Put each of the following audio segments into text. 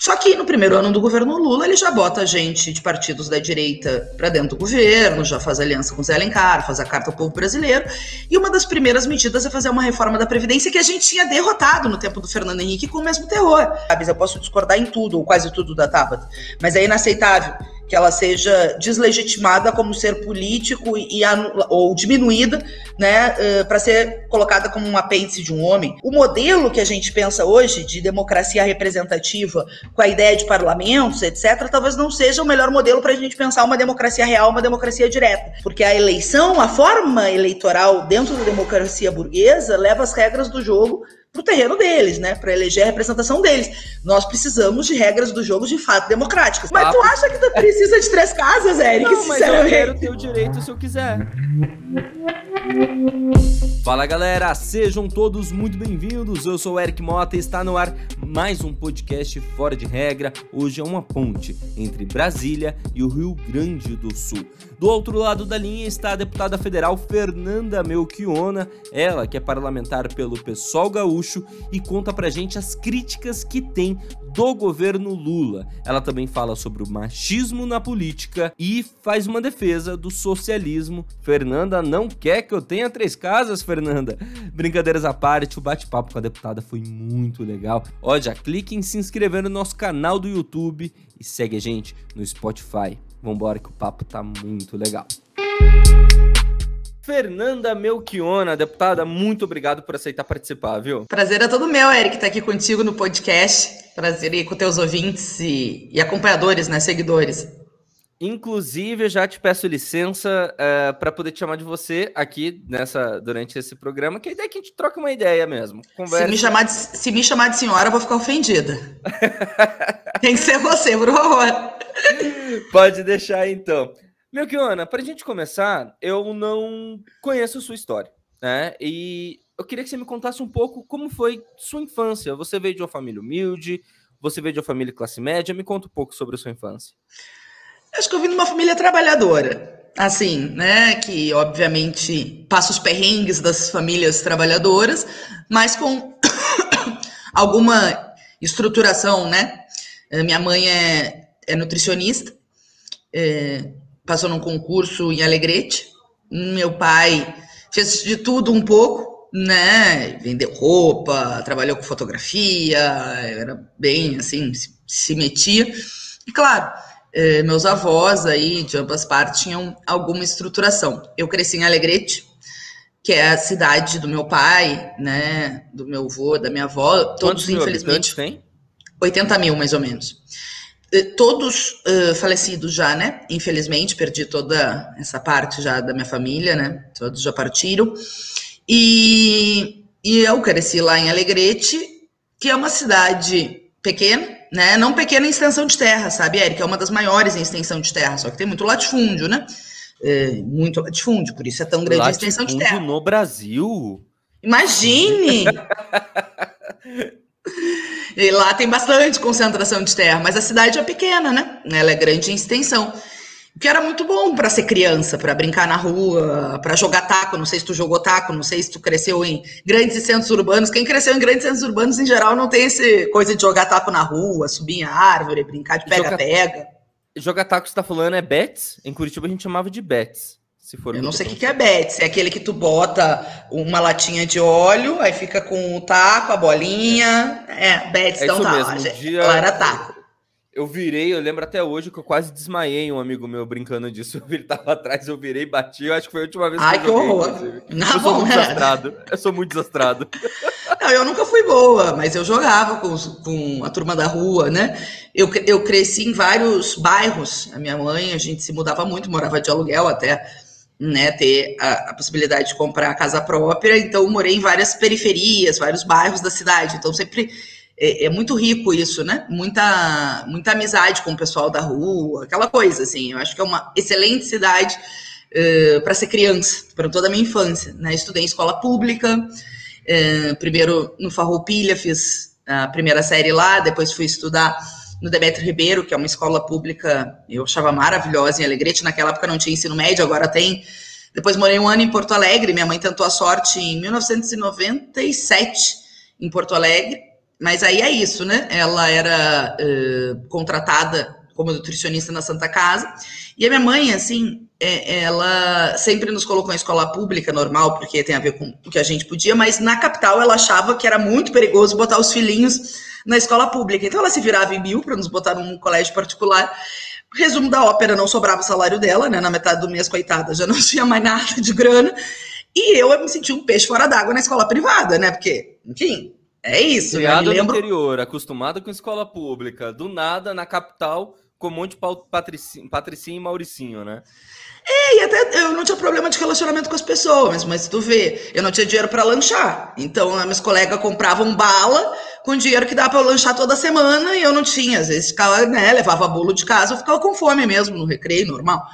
Só que no primeiro ano do governo Lula, ele já bota gente de partidos da direita para dentro do governo, já faz aliança com Zé Alencar, faz a Carta ao Povo Brasileiro. E uma das primeiras medidas é fazer uma reforma da Previdência que a gente tinha derrotado no tempo do Fernando Henrique com o mesmo terror. Eu posso discordar em tudo, ou quase tudo da Tabata, mas é inaceitável que ela seja deslegitimada como ser político e ou diminuída, né, para ser colocada como um apêndice de um homem. O modelo que a gente pensa hoje de democracia representativa, com a ideia de parlamentos, etc., talvez não seja o melhor modelo para a gente pensar uma democracia real, uma democracia direta, porque a eleição, a forma eleitoral dentro da democracia burguesa leva as regras do jogo para o terreno deles, né? Para eleger a representação deles. Nós precisamos de regras do jogo de fato democráticas. Mas tu acha que tu precisa de três casas, Eric? Não, mas eu quero ter o direito se eu quiser. Fala galera, sejam todos muito bem-vindos. Eu sou o Eric Mota e está no ar mais um podcast fora de regra. Hoje é uma ponte entre Brasília e o Rio Grande do Sul. Do outro lado da linha está a deputada federal Fernanda Melchiona, ela que é parlamentar pelo PSOL Gaúcho e conta pra gente as críticas que tem do governo Lula. Ela também fala sobre o machismo na política e faz uma defesa do socialismo. Fernanda não quer que eu tenha três casas, Fernanda. Brincadeiras à parte, o bate-papo com a deputada foi muito legal. Ó, já clique em se inscrever no nosso canal do YouTube e segue a gente no Spotify. Vambora que o papo tá muito legal. Fernanda Melchiona, deputada, muito obrigado por aceitar participar, viu? Prazer é todo meu, Eric, estar tá aqui contigo no podcast. Prazer ir com teus ouvintes e, e acompanhadores, né, seguidores. Inclusive, eu já te peço licença uh, eh, para poder te chamar de você aqui nessa durante esse programa, que a ideia é que a gente troque uma ideia mesmo. Conversa. Se, me chamar de, se me chamar de senhora, eu vou ficar ofendida. Tem que ser você, por favor. Pode deixar então. Melchiona, para a gente começar, eu não conheço a sua história, né? E eu queria que você me contasse um pouco como foi sua infância. Você veio de uma família humilde, você veio de uma família classe média. Me conta um pouco sobre a sua infância. Acho que eu vim de uma família trabalhadora, assim, né? Que obviamente passa os perrengues das famílias trabalhadoras, mas com alguma estruturação, né? Minha mãe é, é nutricionista, é, passou num concurso em Alegrete. Meu pai fez de tudo um pouco, né? Vendeu roupa, trabalhou com fotografia, era bem assim, se, metia. E claro, eh, meus avós aí, de ambas partes, tinham alguma estruturação. Eu cresci em Alegrete, que é a cidade do meu pai, né? Do meu avô, da minha avó, todos Quantos infelizmente. Tem? 80 mil, mais ou menos. Eh, todos uh, falecidos já, né? Infelizmente, perdi toda essa parte já da minha família, né? Todos já partiram. E, e eu cresci lá em Alegrete, que é uma cidade pequena, né? Não pequena em extensão de terra, sabe, Eric? É uma das maiores em extensão de terra, só que tem muito latifúndio, né? É, muito latifúndio, por isso é tão grande latifúndio a extensão de terra. no Brasil? Imagine! E lá tem bastante concentração de terra, mas a cidade é pequena, né? Ela é grande em extensão. Que era muito bom para ser criança, para brincar na rua, para jogar taco. Não sei se tu jogou taco, não sei se tu cresceu em grandes centros urbanos. Quem cresceu em grandes centros urbanos, em geral, não tem essa coisa de jogar taco na rua, subir em árvore, brincar de pega-pega. Jogar, jogar taco você tá falando é bets? Em Curitiba a gente chamava de bets. Se for eu não sei o que, que é bet. É aquele que tu bota uma latinha de óleo, aí fica com o taco, a bolinha. É, bet, é então tá. Mesmo. Um dia... era taco. Eu virei, eu lembro até hoje que eu quase desmaiei um amigo meu brincando disso. Ele tava atrás, eu virei, bati. Eu acho que foi a última vez que Ai, eu joguei. Que horror. Não, eu sou muito desastrado. Eu sou muito desastrado. Não, eu nunca fui boa, mas eu jogava com, com a turma da rua, né? Eu, eu cresci em vários bairros. A minha mãe, a gente se mudava muito, morava de aluguel até né, ter a, a, possibilidade de comprar a casa própria, então morei em várias periferias, vários bairros da cidade, então sempre é, é, muito rico isso, né? Muita, muita amizade com o pessoal da rua, aquela coisa, assim, eu acho que é uma excelente cidade uh, para ser criança, para toda a minha infância, né? Estudei em escola pública, uh, primeiro no Farroupilha, fiz a primeira série lá, depois fui estudar no Demetrio Ribeiro, que é uma escola pública, eu achava maravilhosa em Alegrete. Naquela época não tinha ensino médio, agora tem. Depois morei um ano em Porto Alegre. Minha mãe tentou a sorte em 1997 em Porto Alegre. Mas aí é isso, né? Ela era uh, contratada como nutricionista na Santa Casa. E a minha mãe, assim, é, ela sempre nos colocou em escola pública normal, porque tem a ver com o que a gente podia, mas na capital ela achava que era muito perigoso botar os filhinhos na escola pública. Então ela se virava em mil para nos botar num colégio particular. Resumo da ópera, não sobrava o salário dela, né? Na metade do mês, coitada, já não tinha mais nada de grana. E eu, eu me senti um peixe fora d'água na escola privada, né? Porque, enfim, é isso. Criado né? lembro... no interior, acostumado com escola pública, do nada, na capital, com um monte de patricinho, patricinho e mauricinho, né? É, e até eu não tinha problema de relacionamento com as pessoas, mas tu vê, eu não tinha dinheiro para lanchar. Então, meus colegas compravam bala com dinheiro que dava para eu lanchar toda semana e eu não tinha. Às vezes ficava, né, levava bolo de casa, eu ficava com fome mesmo no recreio, normal.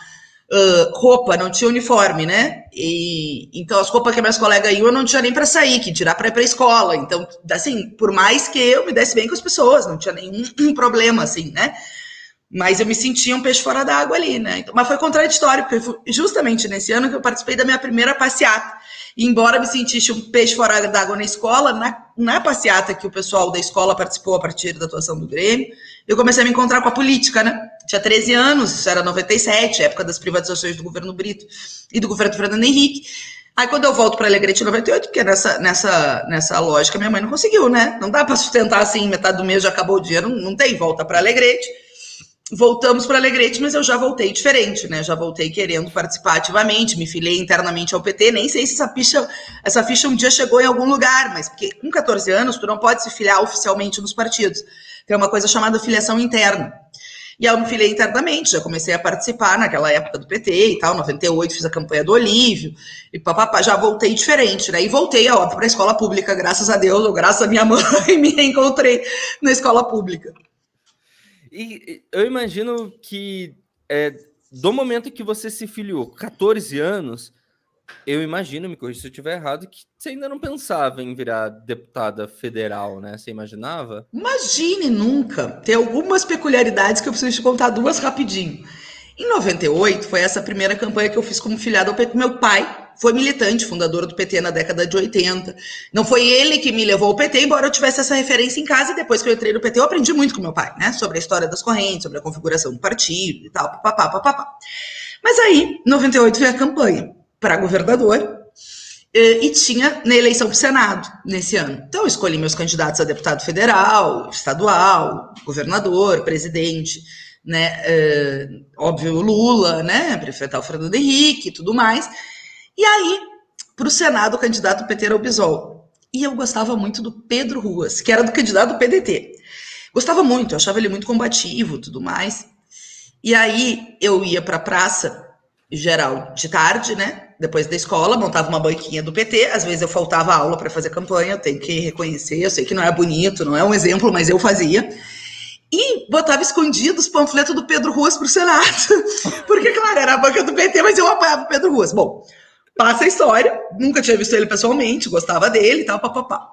Uh, roupa, não tinha uniforme, né? E então as roupas que meus colegas iam eu não tinha nem para sair, que tirar para ir para escola. Então, assim, por mais que eu me desse bem com as pessoas, não tinha nenhum problema, assim, né? Mas eu me sentia um peixe fora d'água ali, né? Então, mas foi contraditório, porque foi justamente nesse ano que eu participei da minha primeira passeata. E embora me sentisse um peixe fora d'água na escola, na, na passeata que o pessoal da escola participou a partir da atuação do Grêmio, eu comecei a me encontrar com a política, né? Tinha 13 anos, isso era 97, época das privatizações do governo Brito e do governo Fernando Henrique. Aí quando eu volto para Alegrete em 98, porque nessa, nessa, nessa lógica minha mãe não conseguiu, né? Não dá para sustentar assim, metade do mês já acabou o dinheiro, não, não tem volta para Alegrete voltamos para Alegrete, mas eu já voltei diferente, né? Já voltei querendo participar ativamente, me filiei internamente ao PT. Nem sei se essa ficha, essa ficha um dia chegou em algum lugar, mas porque com 14 anos tu não pode se filiar oficialmente nos partidos. Tem uma coisa chamada filiação interna. E eu me filiei internamente, já comecei a participar naquela época do PT e tal, 98 fiz a campanha do Olívio, e papapá, já voltei diferente, né? E voltei, óbvio, para a escola pública, graças a Deus, ou graças a minha mãe, me reencontrei na escola pública. E eu imagino que é, do momento que você se filiou, 14 anos, eu imagino, me corrija se eu estiver errado, que você ainda não pensava em virar deputada federal, né? Você imaginava? Imagine nunca. Tem algumas peculiaridades que eu preciso te contar duas rapidinho. Em 98, foi essa primeira campanha que eu fiz como filiado ao PT. Meu pai foi militante, fundador do PT na década de 80. Não foi ele que me levou ao PT, embora eu tivesse essa referência em casa. E depois que eu entrei no PT, eu aprendi muito com meu pai, né? Sobre a história das correntes, sobre a configuração do partido e tal, papapá, papapá. Mas aí, em 98, veio a campanha para governador e tinha na eleição para o Senado nesse ano. Então, eu escolhi meus candidatos a deputado federal, estadual, governador, presidente, né? Uh, óbvio, Lula, né? Para enfrentar o Fernando Henrique e tudo mais. E aí, para o Senado, o candidato do PT era o Bisol. E eu gostava muito do Pedro Ruas, que era do candidato do PDT. Gostava muito, eu achava ele muito combativo tudo mais. E aí eu ia para a praça geral de tarde, né? Depois da escola, montava uma banquinha do PT. Às vezes eu faltava aula para fazer campanha, eu tenho que reconhecer. Eu sei que não é bonito, não é um exemplo, mas eu fazia. E botava escondido os panfletos do Pedro Ruas para o Senado. Porque, claro, era a banca do PT, mas eu apoiava o Pedro Ruas. Bom, Passa a história, nunca tinha visto ele pessoalmente, gostava dele e tal, papapá.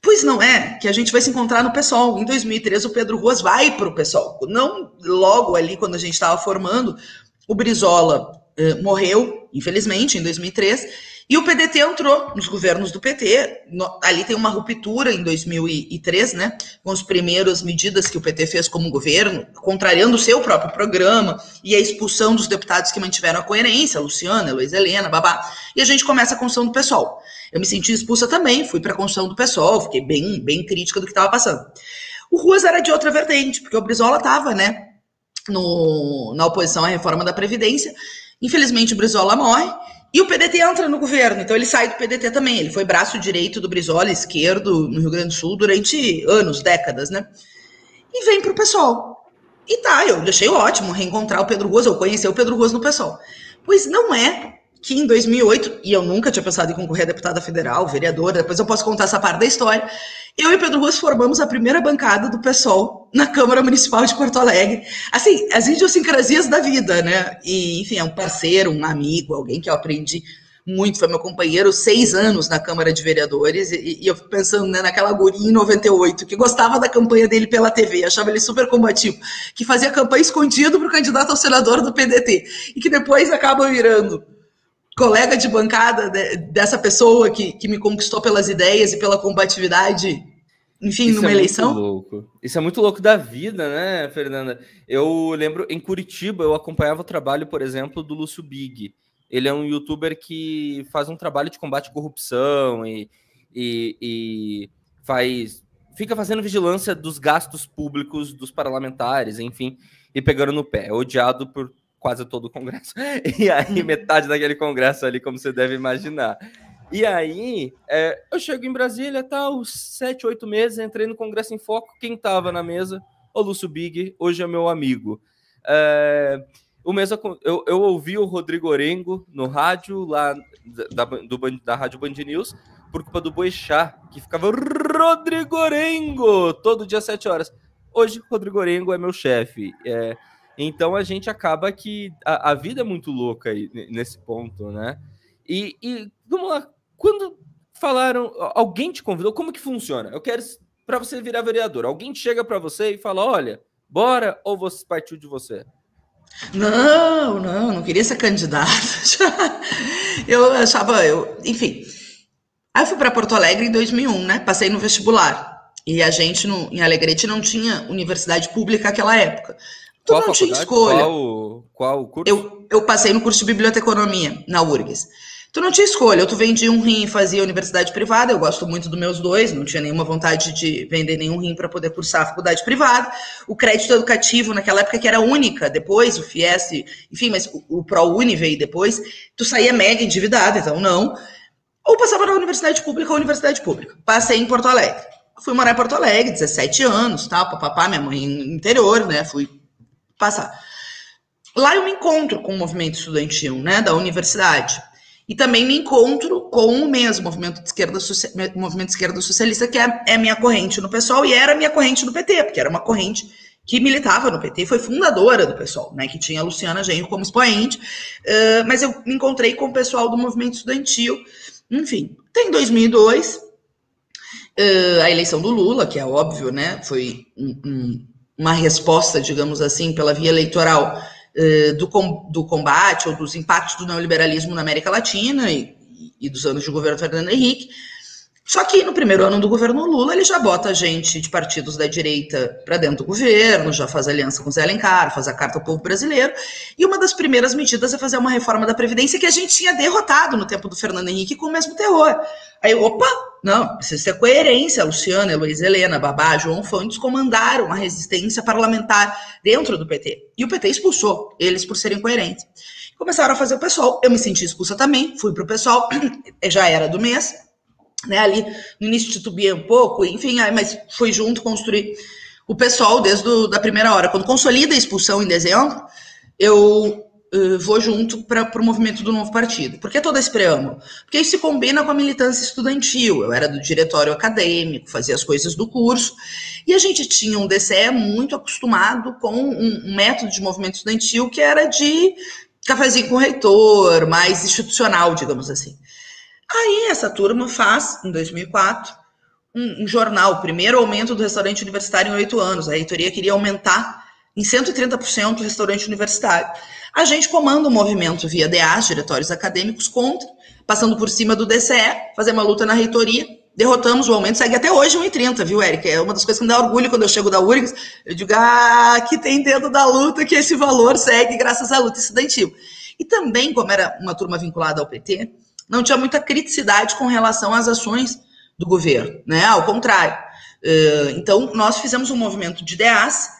Pois não é que a gente vai se encontrar no PSOL. Em 2013, o Pedro Ruas vai para o PSOL. Não logo ali, quando a gente estava formando, o Brizola eh, morreu, infelizmente, em 2003, e o PDT entrou nos governos do PT. No, ali tem uma ruptura em 2003, né? Com as primeiras medidas que o PT fez como governo, contrariando o seu próprio programa e a expulsão dos deputados que mantiveram a coerência, Luciana, Luiz Helena, babá. E a gente começa a construção do PSOL. Eu me senti expulsa também, fui para a construção do PSOL, fiquei bem, bem crítica do que estava passando. O Ruas era de outra vertente, porque o Brizola estava, né? No, na oposição à reforma da Previdência. Infelizmente, o Brizola morre e o PDT entra no governo, então ele sai do PDT também. Ele foi braço direito do Brizola, esquerdo, no Rio Grande do Sul, durante anos, décadas, né? E vem para o PSOL. E tá, eu achei ótimo reencontrar o Pedro Ruas, ou conhecer o Pedro Ruas no PSOL. Pois não é que em 2008, e eu nunca tinha pensado em concorrer a deputada federal, vereadora, depois eu posso contar essa parte da história, eu e Pedro Ruas formamos a primeira bancada do PSOL na Câmara Municipal de Porto Alegre. Assim, as idiosincrasias da vida, né? E, enfim, é um parceiro, um amigo, alguém que eu aprendi muito, foi meu companheiro seis anos na Câmara de Vereadores, e, e eu fico pensando né, naquela guria em 98, que gostava da campanha dele pela TV, achava ele super combativo, que fazia campanha escondido para o candidato ao senador do PDT, e que depois acaba virando colega de bancada de, dessa pessoa que, que me conquistou pelas ideias e pela combatividade enfim, Isso numa é eleição. Louco. Isso é muito louco da vida, né, Fernanda? Eu lembro, em Curitiba, eu acompanhava o trabalho, por exemplo, do Lúcio Big. Ele é um youtuber que faz um trabalho de combate à corrupção e, e, e faz. Fica fazendo vigilância dos gastos públicos dos parlamentares, enfim, e pegando no pé. É odiado por quase todo o Congresso. E aí, metade daquele Congresso ali, como você deve imaginar. E aí, é, eu chego em Brasília, tá, os sete, oito meses, entrei no Congresso em Foco, quem tava na mesa? O Lúcio Big, hoje é meu amigo. É, o mesmo, eu, eu ouvi o Rodrigo Orengo no rádio, lá da, do, da Rádio Band News, por culpa do Boixá, que ficava Rodrigo Orengo todo dia às sete horas. Hoje, Rodrigo Orengo é meu chefe. É, então a gente acaba que a, a, vida é muito louca aí, nesse ponto, né? E, e vamos lá, quando falaram, alguém te convidou, como que funciona? Eu quero para você virar vereador. Alguém chega para você e fala: "Olha, bora" ou você partiu de você? Não, não, não queria ser candidato. eu achava, eu, enfim. Aí eu fui para Porto Alegre em 2001, né? Passei no vestibular. E a gente no, em Alegrete não tinha universidade pública naquela época. Tu qual não tinha escolha. Qual, qual curso? Eu, eu passei no curso de biblioteconomia na URGS. Tu não tinha escolha, ou tu vendia um rim e fazia universidade privada, eu gosto muito dos meus dois, não tinha nenhuma vontade de vender nenhum rim para poder cursar a faculdade privada. O crédito educativo, naquela época que era única, depois o FIES, enfim, mas o, o ProUni veio depois, tu saía mega endividado, então não. Ou passava na universidade pública ou universidade pública. Passei em Porto Alegre. Fui morar em Porto Alegre, 17 anos, tal, papapá, minha mãe no interior, né, fui passar. Lá eu me encontro com o movimento estudantil, né, da universidade. E também me encontro com o mesmo movimento de esquerda, movimento de esquerda socialista, que é, é minha corrente no PSOL e era minha corrente no PT, porque era uma corrente que militava no PT, foi fundadora do PSOL, né, que tinha a Luciana Genro como expoente, uh, mas eu me encontrei com o pessoal do movimento estudantil, enfim, tem 2002, uh, a eleição do Lula, que é óbvio, né, foi um, um, uma resposta, digamos assim, pela via eleitoral eh, do, do combate ou dos impactos do neoliberalismo na América Latina e, e dos anos de governo Fernando Henrique. Só que no primeiro ano do governo Lula, ele já bota gente de partidos da direita para dentro do governo, já faz aliança com Zé Alencar, faz a Carta ao Povo Brasileiro. E uma das primeiras medidas é fazer uma reforma da Previdência que a gente tinha derrotado no tempo do Fernando Henrique com o mesmo terror. Aí, opa, não, precisa ter coerência. Luciana, Luiz Helena, Babá, João Fontes comandaram a resistência parlamentar dentro do PT. E o PT expulsou eles por serem coerentes. Começaram a fazer o pessoal. Eu me senti expulsa também, fui para o pessoal, já era do mês né, ali no início titubeei um pouco, enfim, mas fui junto construir o pessoal desde a da primeira hora. Quando consolida a expulsão em dezembro, eu uh, vou junto para o movimento do novo partido. Por que todo esse preâmbulo? Porque isso se combina com a militância estudantil. Eu era do diretório acadêmico, fazia as coisas do curso, e a gente tinha um DCE muito acostumado com um, um método de movimento estudantil que era de cafezinho com o reitor, mais institucional, digamos assim. Aí essa turma faz, em 2004, um, um, jornal, o primeiro aumento do restaurante universitário em oito anos. A reitoria queria aumentar em 130% o restaurante universitário. A gente comanda o movimento via DAs, diretórios acadêmicos, contra, passando por cima do DCE, fazer uma luta na reitoria, derrotamos o aumento, segue até hoje 1,30, viu, Eric? É uma das coisas que me dá orgulho quando eu chego da URGS, eu digo, ah, que tem dentro da luta que esse valor segue graças à luta estudantil. E também, como era uma turma vinculada ao PT, não tinha muita criticidade com relação às ações do governo, né? Ao contrário. Eh, então, nós fizemos um movimento de DAs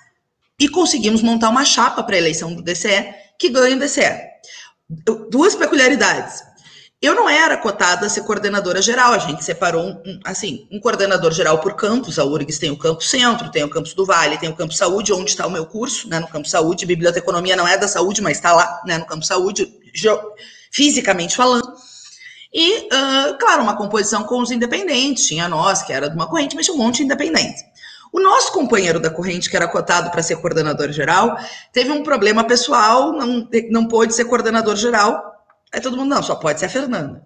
e conseguimos montar uma chapa para a eleição do DCE, que ganha o DCE. Duas peculiaridades. Eu não era cotada a ser coordenadora geral, a gente separou um, assim, um coordenador geral por campus, a URGS tem o campus centro, tem o campus do Vale, tem o campus saúde, onde está o meu curso, né, no campus saúde, biblioteconomia não é da saúde, mas está lá, né, no campus saúde, fisicamente falando. E, uh, claro, uma composição com os independentes. Tinha nós, que era de uma corrente, mas tinha um monte de independentes. O nosso companheiro da corrente, que era cotado para ser coordenador geral, teve um problema pessoal, não, não pôde ser coordenador geral. Aí todo mundo, não, só pode ser a Fernanda.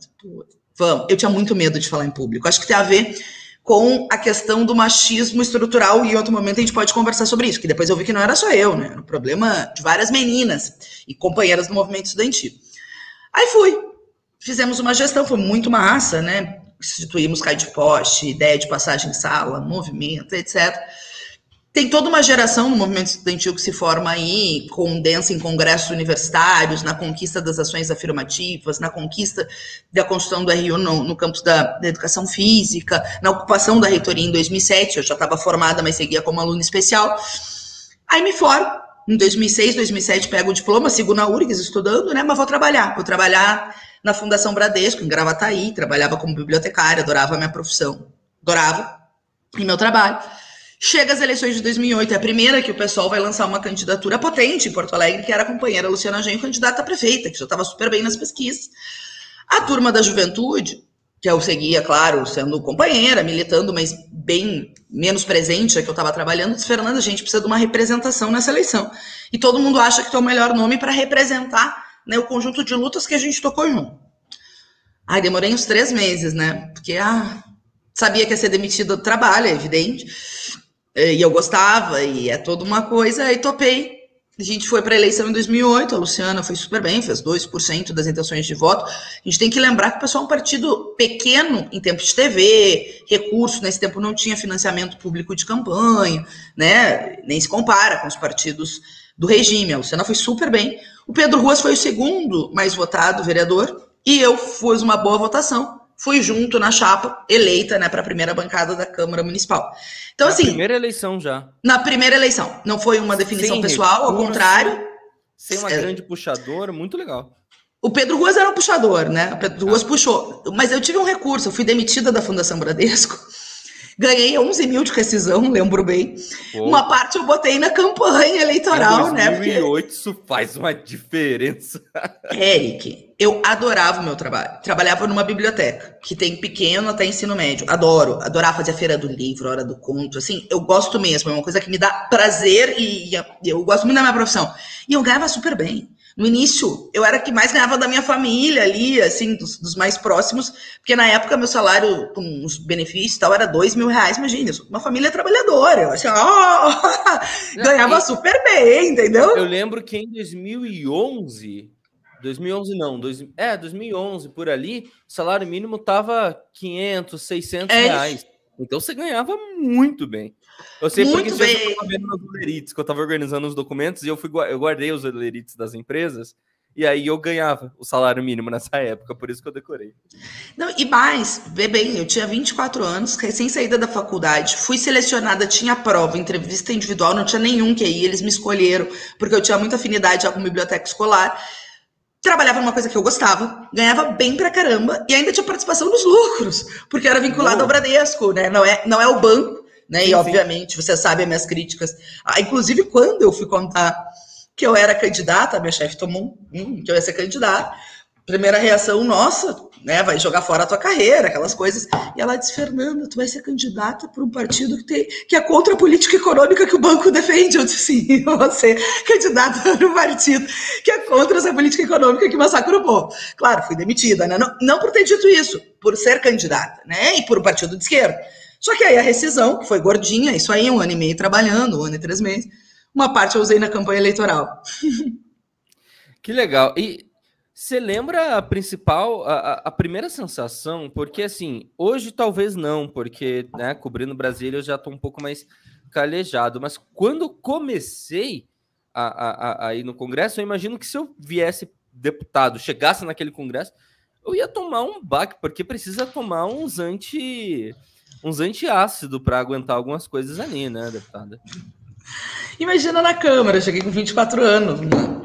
Vamos. Eu tinha muito medo de falar em público. Acho que tem a ver com a questão do machismo estrutural, e em outro momento a gente pode conversar sobre isso, que depois eu vi que não era só eu, né? Era um problema de várias meninas e companheiras do movimento estudantil. Aí fui, fizemos uma gestão, foi muito massa, né? instituímos cai de poste, ideia de passagem em sala, movimento, etc. Tem toda uma geração no movimento estudantil que se forma aí, condensa em congressos universitários, na conquista das ações afirmativas, na conquista da construção do RU no, no campus da, da, educação física, na ocupação da reitoria em 2007. Eu já estava formada, mas seguia como aluna especial. Aí me formo. Em 2006, 2007, pego o diploma, sigo na URGS estudando, né? Mas vou trabalhar. Vou trabalhar na Fundação Bradesco, em Gravataí. Trabalhava como bibliotecária, adorava a minha profissão. Adorava. E meu trabalho. Chega as eleições de 2008, é a primeira que o pessoal vai lançar uma candidatura potente em Porto Alegre, que era a companheira Luciana Genro, candidata a prefeita, que já estava super bem nas pesquisas. A turma da juventude, que eu seguia, claro, sendo companheira, militando, mas bem menos presente, é que eu estava trabalhando, disse, Fernanda, a gente precisa de uma representação nessa eleição. E todo mundo acha que é o melhor nome para representar né, o conjunto de lutas que a gente tocou junto. Ai, demorei uns três meses, né? Porque ah, sabia que ia ser demitida do trabalho, é evidente. E eu gostava, e é toda uma coisa, aí topei. A gente foi para a eleição em 2008, a Luciana foi super bem, fez 2% das intenções de voto. A gente tem que lembrar que o pessoal é um partido pequeno em tempo de TV, recursos, nesse tempo não tinha financiamento público de campanha, né? Nem se compara com os partidos do regime. A Luciana foi super bem. O Pedro Ruas foi o segundo mais votado vereador, e eu fiz uma boa votação fui junto na chapa, eleita, né, para a primeira bancada da Câmara Municipal. Então, na assim. Na primeira eleição já. Na primeira eleição. Não foi uma definição Sem pessoal, recurso, ao contrário. Sem uma é, grande puxadora, muito legal. O Pedro Ruas era um puxador, né? O Pedro Ruas ah. puxou. Mas eu tive um recurso, eu fui demitida da Fundação Bradesco Ganhei 11 mil de rescisão, lembro bem. Pô. Uma parte eu botei na campanha eleitoral, em 2008, né? 2008 porque... isso faz uma diferença. Eric, eu adorava o meu trabalho. Trabalhava numa biblioteca, que tem pequeno até ensino médio. Adoro. Adorava fazer a feira do livro, hora do conto. Assim, eu gosto mesmo. É uma coisa que me dá prazer e eu gosto muito da minha profissão. E eu ganhava super bem. No início, eu era que mais ganhava da minha família ali, assim, dos, dos, mais próximos, porque na época meu salário com os benefícios e tal era dois mil reais, imagina, uma família trabalhadora, eu assim, oh! ganhava super bem, entendeu? Eu lembro que em 2011, 2011 não, dois, é, 2011, por ali, o salário mínimo tava 500, 600 é reais. Então você ganhava muito bem. Eu sei muito porque bem. eu estava vendo nos olerites, que eu estava organizando os documentos e eu, fui, eu guardei os olerites das empresas. E aí eu ganhava o salário mínimo nessa época, por isso que eu decorei. Não, e mais, bem, eu tinha 24 anos, recém saída da faculdade, fui selecionada, tinha prova, entrevista individual, não tinha nenhum que aí, eles me escolheram, porque eu tinha muita afinidade já com biblioteca escolar trabalhava numa coisa que eu gostava, ganhava bem pra caramba e ainda tinha participação nos lucros, porque era vinculado ao Bradesco, né? Não é, não é o banco, né? Sim, e obviamente, sim. você sabe as minhas críticas. Ah, inclusive, quando eu fui contar que eu era candidata, minha chefe tomou um, que eu ia ser candidata, primeira reação, nossa, né, vai jogar fora a tua carreira, aquelas coisas. E ela disse, Fernanda, tu vai ser candidata por um partido que, tem, que é contra a política econômica que o banco defende. Eu disse, sim, você candidata por um partido que é contra essa política econômica que massacra o povo. Claro, fui demitida, né? Não, não por ter dito isso, por ser candidata, né? E por um partido de esquerda. Só que aí a rescisão, que foi gordinha, isso aí, um ano e meio trabalhando, um ano e três meses, uma parte eu usei na campanha eleitoral. Que legal. E você lembra a principal, a, a, primeira sensação? Porque assim, hoje talvez não, porque né, cobrindo Brasília eu já estou um pouco mais calejado. Mas quando comecei a, a, a, ir no Congresso, eu imagino que se eu viesse deputado, chegasse naquele Congresso, eu ia tomar um baque, porque precisa tomar uns anti uns antiácido para aguentar algumas coisas ali, né, deputada? Imagina na Câmara, eu cheguei com 24 anos,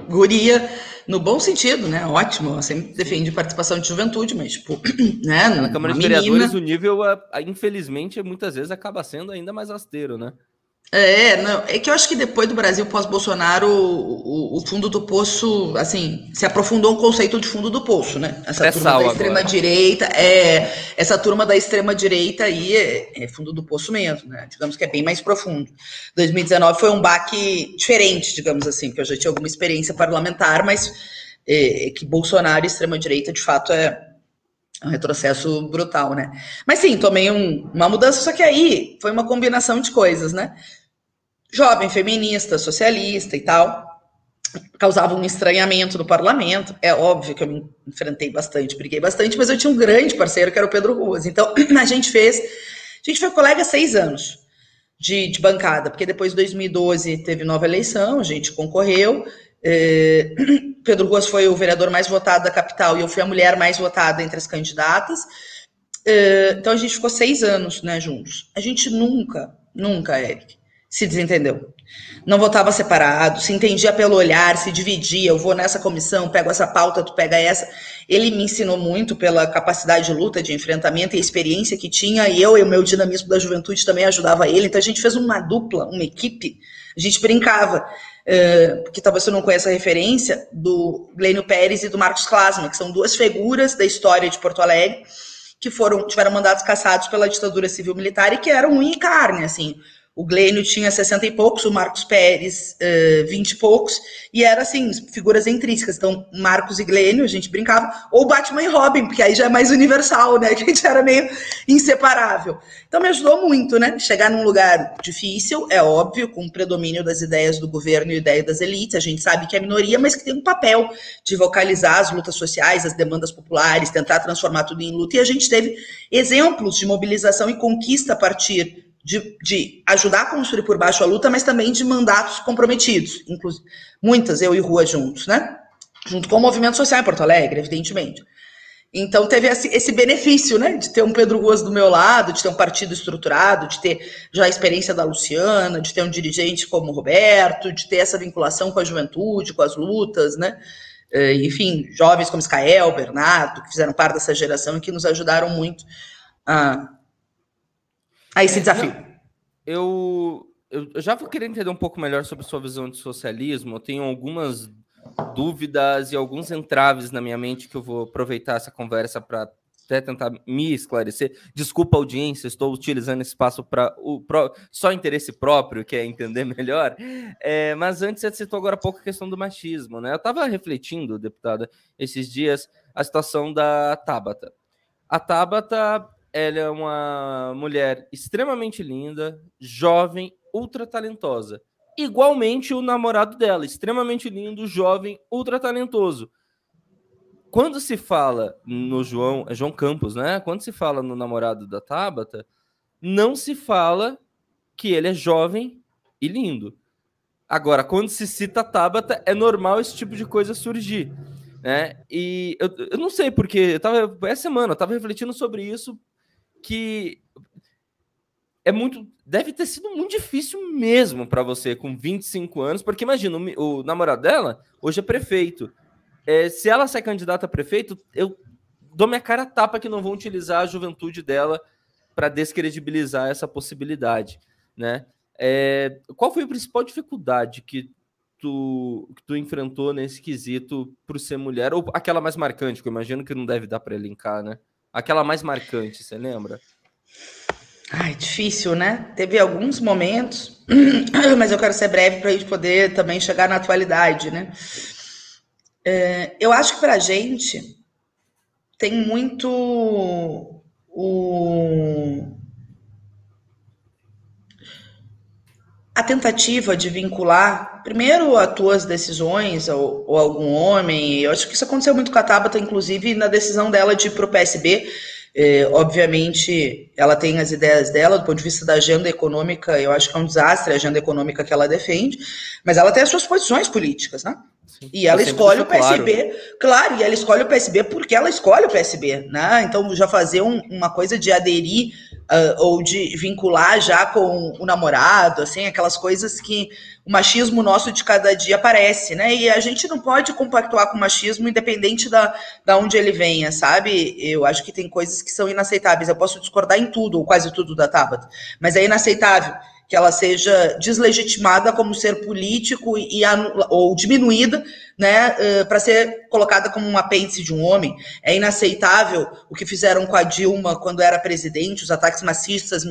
guria, no bom sentido, né? Ótimo, sempre defendi participação de juventude, mas, tipo, né? Na Câmara de Vereadores, o nível, infelizmente, muitas vezes acaba sendo ainda mais austero, né? É, não, é que eu acho que depois do Brasil pós-Bolsonaro, o, o, fundo do poço, assim, se aprofundou o conceito de fundo do poço, né? Essa turma da extrema-direita, é, essa turma da extrema-direita aí é, é, fundo do poço mesmo, né? Digamos que é bem mais profundo. 2019 foi um baque diferente, digamos assim, porque eu já tinha alguma experiência parlamentar, mas é, é que Bolsonaro e extrema-direita, de fato, é, um retrocesso brutal, né? Mas sim, tomei um, uma mudança, só que aí foi uma combinação de coisas, né? Jovem, feminista, socialista e tal. causava um estranhamento no parlamento. É óbvio que eu me enfrentei bastante, briguei bastante, mas eu tinha um grande parceiro que era o Pedro Ruas. Então a gente fez, a gente foi colega seis anos de, de bancada, porque depois de 2012 teve nova eleição, a gente concorreu. É, Pedro Ruas foi o vereador mais votado da capital e eu fui a mulher mais votada entre as candidatas. É, então a gente ficou seis anos né, juntos. A gente nunca, nunca, Eric, se desentendeu. Não votava separado, se entendia pelo olhar, se dividia. Eu vou nessa comissão, pego essa pauta, tu pega essa. Ele me ensinou muito pela capacidade de luta, de enfrentamento e experiência que tinha, e eu e o meu dinamismo da juventude também ajudava ele. Então a gente fez uma dupla, uma equipe. A gente brincava, uh, porque talvez você não conheça a referência, do Glênio Pérez e do Marcos Klasma, que são duas figuras da história de Porto Alegre que foram tiveram mandados cassados pela ditadura civil militar e que eram unha e carne, assim. O Glênio tinha 60 e poucos, o Marcos Pérez uh, 20 e poucos, e era assim, figuras intrínsecas. Então, Marcos e Glênio, a gente brincava, ou Batman e Robin, porque aí já é mais universal, né? Que a gente era meio inseparável. Então, me ajudou muito, né? Chegar num lugar difícil, é óbvio, com o predomínio das ideias do governo e ideia das elites. A gente sabe que é minoria, mas que tem um papel de vocalizar as lutas sociais, as demandas populares, tentar transformar tudo em luta. E a gente teve exemplos de mobilização e conquista a partir de, de, ajudar a construir por baixo a luta, mas também de mandatos comprometidos, inclusive muitas, eu e Rua juntos, né? Junto com o movimento social em Porto Alegre, evidentemente. Então teve esse, esse, benefício, né, de ter um Pedro Ruas do meu lado, de ter um partido estruturado, de ter já a experiência da Luciana, de ter um dirigente como o Roberto, de ter essa vinculação com a juventude, com as lutas, né? É, enfim, jovens como Iscael, Bernardo, que fizeram parte dessa geração e que nos ajudaram muito a, a esse desafio. Eu, eu já vou querer entender um pouco melhor sobre sua visão de socialismo. Eu tenho algumas dúvidas e alguns entraves na minha mente que eu vou aproveitar essa conversa para até tentar me esclarecer. Desculpa, audiência, estou utilizando esse espaço para o pro, só interesse próprio, que é entender melhor. É, mas antes, você citou agora há pouco a questão do machismo, né? Eu estava refletindo, deputada, esses dias, a situação da Tabata. A Tabata ela é uma mulher extremamente linda, jovem, ultra talentosa. Igualmente o namorado dela, extremamente lindo, jovem, ultra talentoso. Quando se fala no João, é João Campos, né? Quando se fala no namorado da Tabata, não se fala que ele é jovem e lindo. Agora, quando se cita Tabata, é normal esse tipo de coisa surgir. Né? E eu, eu não sei porque, eu tava, essa semana eu estava refletindo sobre isso que é muito. Deve ter sido muito difícil mesmo para você com 25 anos, porque imagina, o, o namorado dela hoje é prefeito. É, se ela sai candidata a prefeito, eu dou minha cara a tapa que não vão utilizar a juventude dela para descredibilizar essa possibilidade, né? É, qual foi a principal dificuldade que tu, que tu enfrentou nesse quesito por ser mulher? Ou aquela mais marcante, que eu imagino que não deve dar para elencar, né? Aquela mais marcante, você lembra? Ai, difícil, né? Teve alguns momentos, mas eu quero ser breve para a gente poder também chegar na atualidade, né? É, eu acho que para a gente tem muito o, a tentativa de vincular primeiro as tuas decisões ou, ou, algum homem. Eu acho que isso aconteceu muito com a Tabata, inclusive na decisão dela de ir para o PSB. É, obviamente, ela tem as ideias dela, do ponto de vista da agenda econômica, eu acho que é um desastre a agenda econômica que ela defende, mas ela tem as suas posições políticas, né? Sim, e ela escolhe o PSB, claro. claro. e ela escolhe o PSB porque ela escolhe o PSB, né? Então, já fazer um, uma coisa de aderir uh, ou de vincular já com o namorado, assim, aquelas coisas que o machismo nosso de cada dia aparece, né? E a gente não pode compactuar com o machismo independente da, da onde ele venha, sabe? Eu acho que tem coisas que são inaceitáveis. Eu posso discordar em tudo, ou quase tudo da Tabata, mas é inaceitável que ela seja deslegitimada como ser político e, ou diminuída, né, uh, para ser colocada como um apêndice de um homem. É inaceitável o que fizeram com a Dilma quando era presidente, os ataques macistas,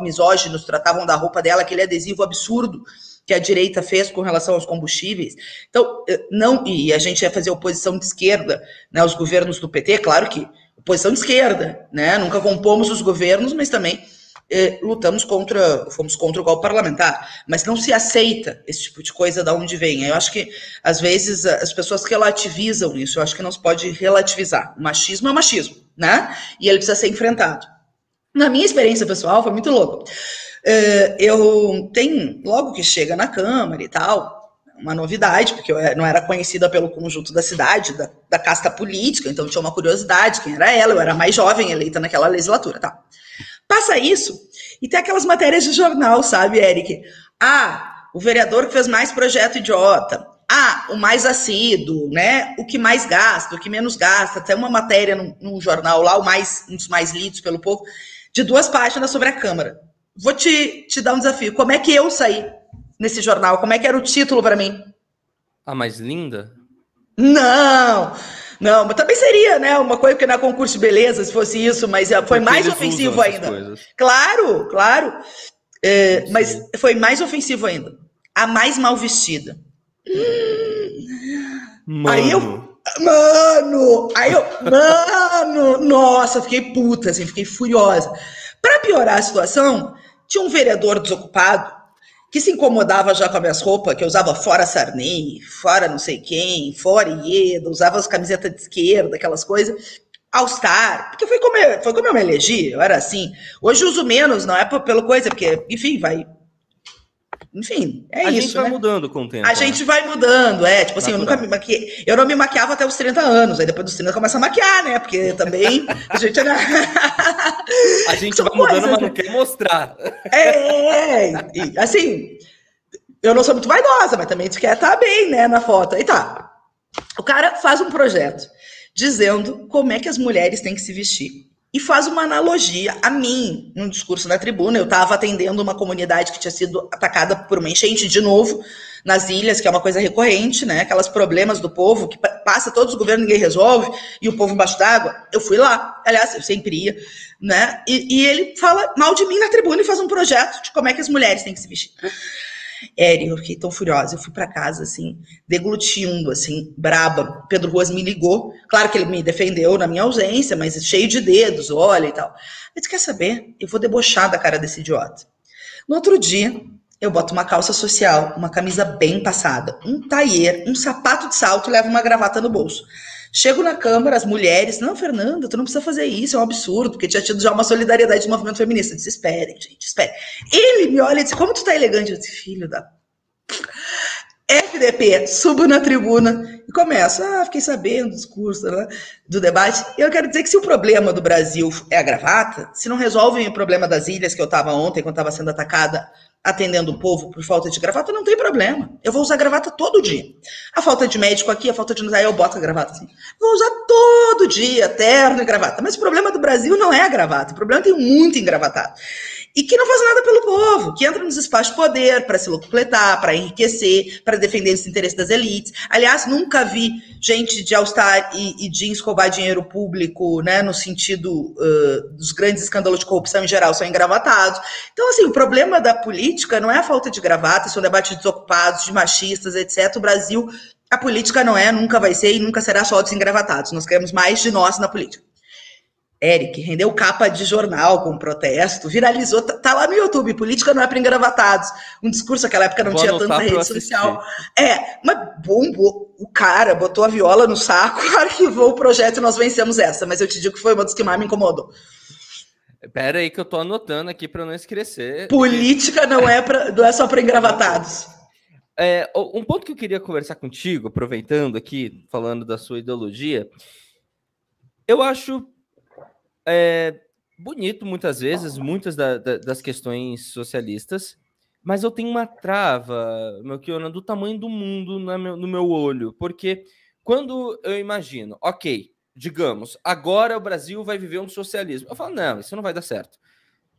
misóginos, tratavam da roupa dela, aquele adesivo absurdo que a direita fez com relação aos combustíveis. Então, não, e a gente ia fazer oposição de esquerda, né, os governos do PT, claro que oposição de esquerda, né, nunca compomos os governos, mas também eh, lutamos contra, fomos contra o golpe parlamentar, mas não se aceita esse tipo de coisa da onde vem. Eu acho que, às vezes, as pessoas relativizam isso, eu acho que não se pode relativizar. O machismo é o machismo, né? E ele precisa ser enfrentado. Na minha experiência pessoal, foi muito louco. Uh, eu tenho, logo que chega na Câmara e tal, uma novidade, porque eu é, não era conhecida pelo conjunto da cidade, da, da casta política, então tinha uma curiosidade, quem era ela, eu era mais jovem, eleita naquela legislatura, tá? Passa isso, e tem aquelas matérias de jornal, sabe, Eric? Ah, o vereador que fez mais projeto idiota. Ah, o mais assíduo, né? O que mais gasta, o que menos gasta. Tem uma matéria num, num jornal lá, o mais, um dos mais lidos pelo povo, de duas páginas sobre a Câmara. Vou te, te dar um desafio. Como é que eu saí nesse jornal? Como é que era o título para mim? A mais linda? Não! Não, mas também seria, né? Uma coisa que na concurso de beleza, se fosse isso, mas é, foi Porque mais ofensivo ainda. Coisas. Claro, claro. É, mas foi mais ofensivo ainda. A mais mal vestida. Mano. Aí eu. Mano! Aí eu. Mano! Nossa, fiquei puta, assim, fiquei furiosa. Para piorar a situação, tinha um vereador desocupado que se incomodava já com as minhas roupas, que eu usava fora Sarney, fora não sei quem, fora Ieda, usava as camisetas de esquerda, aquelas coisas. All-Star, porque foi como, eu, foi como eu me elegi, eu era assim. Hoje uso menos, não é pelo coisa, porque, enfim, vai enfim, é a isso. A gente vai né? mudando com o tempo. A né? gente vai mudando, é. Tipo assim, Natural. eu nunca me maquiei. Eu não me maquiava até os 30 anos. Aí depois dos 30 começa a maquiar, né? Porque também a gente era. a gente São vai mudando, coisas, mas não quer mostrar. É, e, assim, eu não sou muito vaidosa, mas também tu quer estar bem, né, na foto. Aí tá. O cara faz um projeto dizendo como é que as mulheres têm que se vestir e faz uma analogia a mim, num discurso na tribuna. Eu estava atendendo uma comunidade que tinha sido atacada por uma enchente de novo nas ilhas, que é uma coisa recorrente, né? Aquelas problemas do povo que passa todos os governos, ninguém resolve, e o povo embaixo d'água. Eu fui lá, aliás, eu sempre ia, né? E, e ele fala mal de mim na tribuna e faz um projeto de como é que as mulheres têm que se vestir. Eren, eu fiquei tão furiosa. Eu fui para casa, assim, deglutindo, assim, braba. Pedro Ruas me ligou. Claro que ele me defendeu na minha ausência, mas cheio de dedos, olha e tal. Mas quer saber? Eu vou debochar da cara desse idiota. No outro dia, eu boto uma calça social, uma camisa bem passada, um taier, um sapato de salto e levo uma gravata no bolso. Chego na Câmara, as mulheres, não, Fernanda, tu não precisa fazer isso, é um absurdo, porque tinha tido já uma solidariedade do movimento feminista. Eu disse, esperem, gente, esperem. Ele me olha e disse, como tu tá elegante? Eu disse, filho da... FDP, subo na tribuna e começo. Ah, fiquei sabendo do discurso né, do debate. E eu quero dizer que se o problema do Brasil é a gravata, se não resolvem o problema das ilhas que eu estava ontem, quando estava sendo atacada atendendo o povo por falta de gravata, não tem problema. Eu vou usar gravata todo dia. A falta de médico aqui, a falta de aí eu boto a gravata assim. Vou usar todo dia, terno e gravata. Mas o problema do Brasil não é a gravata. O problema tem muito engravatado e que não faz nada pelo povo, que entra nos espaços de poder para se locupletar, para enriquecer, para defender os interesses das elites. Aliás, nunca vi gente de All-Star e, e jeans roubar dinheiro público, né, no sentido uh, dos grandes escândalos de corrupção em geral, são engravatados. Então, assim, o problema da política não é a falta de gravata, são debates de desocupados, de machistas, etc. O Brasil, a política não é, nunca vai ser e nunca será só dos engravatados. Nós queremos mais de nós na política. Eric, rendeu capa de jornal com protesto, viralizou, tá, tá lá no YouTube, política não é para engravatados. Um discurso naquela época não Vou tinha tanta rede social. É, mas bombou. O cara botou a viola no saco, arquivou o projeto e nós vencemos essa. Mas eu te digo que foi uma das que mais me incomodou. Pera aí que eu tô anotando aqui para não esquecer. Política não é, pra, não é só para engravatados. É, um ponto que eu queria conversar contigo, aproveitando aqui, falando da sua ideologia, eu acho é, bonito muitas vezes, muitas da, da, das questões socialistas, mas eu tenho uma trava, meu Kiona, do tamanho do mundo meu, no meu olho, porque quando eu imagino, ok, digamos, agora o Brasil vai viver um socialismo, eu falo, não, isso não vai dar certo.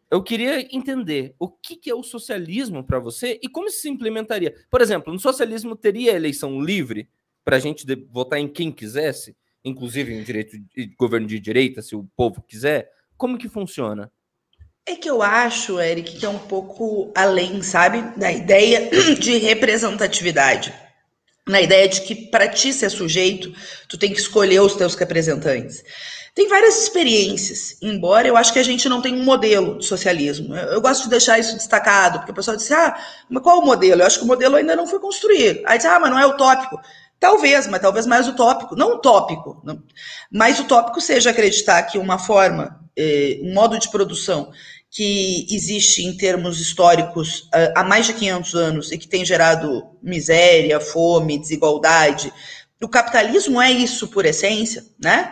Eu queria entender o que, que é o socialismo para você e como isso se implementaria. Por exemplo, no socialismo teria eleição livre para a gente votar em quem quisesse? Inclusive em direito de governo de direita, se o povo quiser? Como que funciona? É que eu acho, Eric, que é um pouco além, sabe, da ideia de representatividade. na ideia de que para ti ser sujeito, tu tem que escolher os teus representantes. Tem várias experiências, embora eu acho que a gente não tem um modelo de socialismo. Eu, eu gosto de deixar isso destacado, porque o pessoal diz, ah, mas qual o modelo? Eu acho que o modelo ainda não foi construído. Aí diz, ah, mas não é utópico. Talvez, mas talvez mais utópico. Não utópico, não. mas utópico seja acreditar que uma forma, eh, um modo de produção que existe em termos históricos uh, há mais de 500 anos e que tem gerado miséria, fome, desigualdade. O capitalismo é isso por essência, né?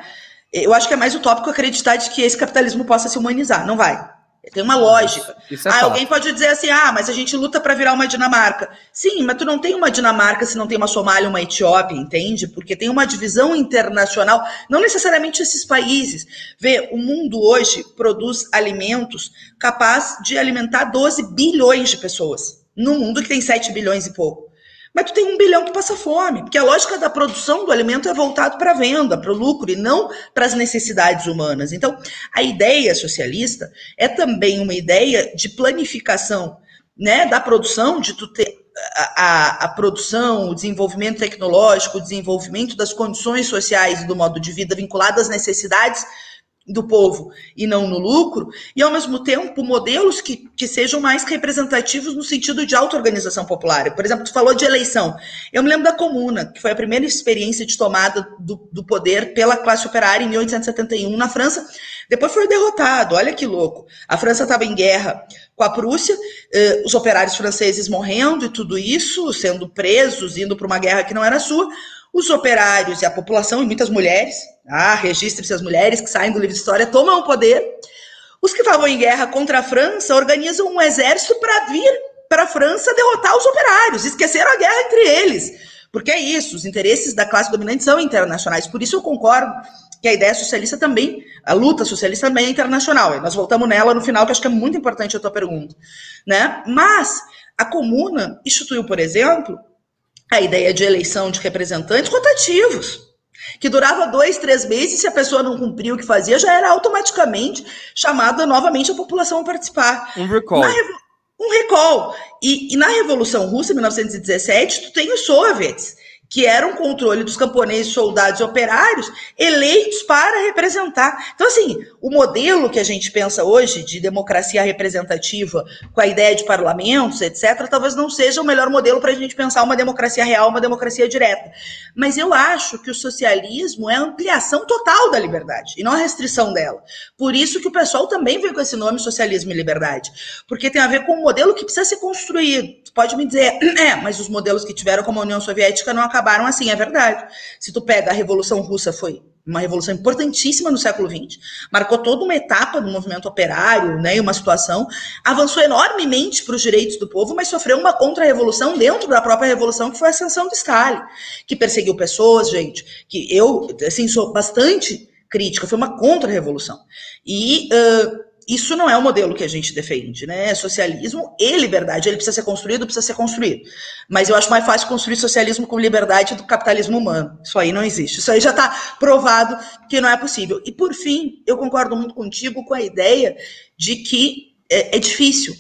Eu acho que é mais utópico acreditar de que esse capitalismo possa se humanizar. Não vai. Tem uma lógica. Isso é ah, alguém pode dizer assim: ah, mas a gente luta para virar uma Dinamarca. Sim, mas tu não tem uma Dinamarca se não tem uma Somália, uma Etiópia, entende? Porque tem uma divisão internacional, não necessariamente esses países. Vê, o mundo hoje produz alimentos capaz de alimentar 12 bilhões de pessoas. No mundo que tem 7 bilhões e pouco. Mas tu tem um bilhão que passa fome, porque a lógica da produção do alimento é voltado para a venda, para o lucro, e não para as necessidades humanas. Então, a ideia socialista é também uma ideia de planificação né, da produção, de tu ter a, a, a, produção, o desenvolvimento tecnológico, o desenvolvimento das condições sociais do modo de vida vinculado às necessidades do povo e não no lucro, e ao mesmo tempo modelos que, que sejam mais representativos no sentido de auto-organização popular. Por exemplo, tu falou de eleição. Eu me lembro da Comuna, que foi a primeira experiência de tomada do, do poder pela classe operária em 1871 na França. Depois foi derrotado, olha que louco. A França estava em guerra com a Prússia, eh, os operários franceses morrendo e tudo isso, sendo presos, indo para uma guerra que não era sua os operários e a população, e muitas mulheres, ah, registre-se as mulheres que saem do livro de história, tomam o poder. Os que estavam em guerra contra a França organizam um exército para vir para a França derrotar os operários, esqueceram a guerra entre eles. Porque é isso, os interesses da classe dominante são internacionais. Por isso eu concordo que a ideia socialista também, a luta socialista também é internacional. Nós voltamos nela no final, que acho que é muito importante a tua pergunta. Né? Mas a comuna instituiu, por exemplo, a ideia de eleição de representantes rotativos, que durava dois, três meses, se a pessoa não cumpria o que fazia, já era automaticamente chamada novamente a população a participar. Um recall. Um recall. E, e, na Revolução Russa, em 1917, tu tem os soviets, que era um controle dos camponeses, soldados e operários eleitos para representar. Então, assim, o modelo que a gente pensa hoje de democracia representativa, com a ideia de parlamentos, etc., talvez não seja o melhor modelo para a gente pensar uma democracia real, uma democracia direta. Mas eu acho que o socialismo é a ampliação total da liberdade e não a restrição dela. Por isso que o pessoal também vem com esse nome socialismo e liberdade, porque tem a ver com um modelo que precisa ser construído. Pode me dizer, é, mas os modelos que tiveram como a União Soviética não acabaram acabaram assim, é verdade. Se tu pega a Revolução Russa, foi uma revolução importantíssima no século XX, marcou toda uma etapa do movimento operário, né, uma situação, avançou enormemente para os direitos do povo, mas sofreu uma contra-revolução dentro da própria revolução, que foi a ascensão de Stalin, que perseguiu pessoas, gente, que eu, assim, sou bastante crítica, foi uma contra-revolução. E uh, isso não é o modelo que a gente defende, né? Socialismo e liberdade, ele precisa ser construído, precisa ser construído. Mas eu acho mais fácil construir socialismo com liberdade do capitalismo humano. Isso aí não existe. Isso aí já está provado que não é possível. E por fim, eu concordo muito contigo com a ideia de que é, é difícil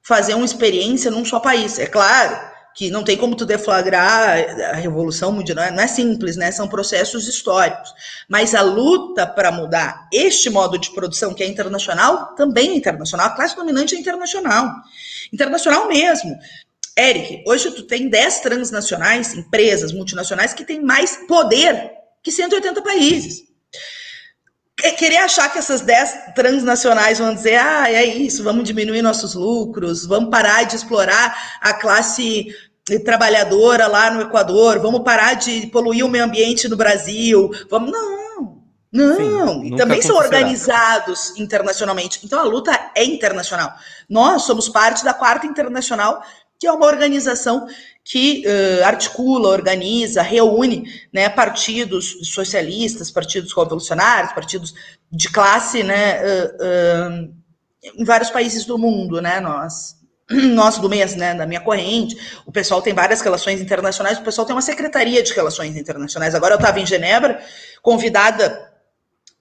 fazer uma experiência num só país. É claro, que não tem como tu deflagrar a revolução mundial, não é simples, né? São processos históricos. Mas a luta para mudar este modo de produção que é internacional também é internacional. A classe dominante é internacional. Internacional mesmo. Eric, hoje tu tem 10 transnacionais, empresas multinacionais que têm mais poder que 180 países querer achar que essas 10 transnacionais vão dizer, ah, é isso, vamos diminuir nossos lucros, vamos parar de explorar a classe trabalhadora lá no Equador, vamos parar de poluir o meio ambiente no Brasil, vamos. Não, não. Sim, e também são organizados internacionalmente. Então a luta é internacional. Nós somos parte da Quarta Internacional, que é uma organização que uh, articula, organiza, reúne né, partidos socialistas, partidos revolucionários, partidos de classe né, uh, uh, em vários países do mundo, né? Nós nosso do mês, né, da minha corrente. O pessoal tem várias relações internacionais, o pessoal tem uma secretaria de relações internacionais. Agora eu estava em Genebra, convidada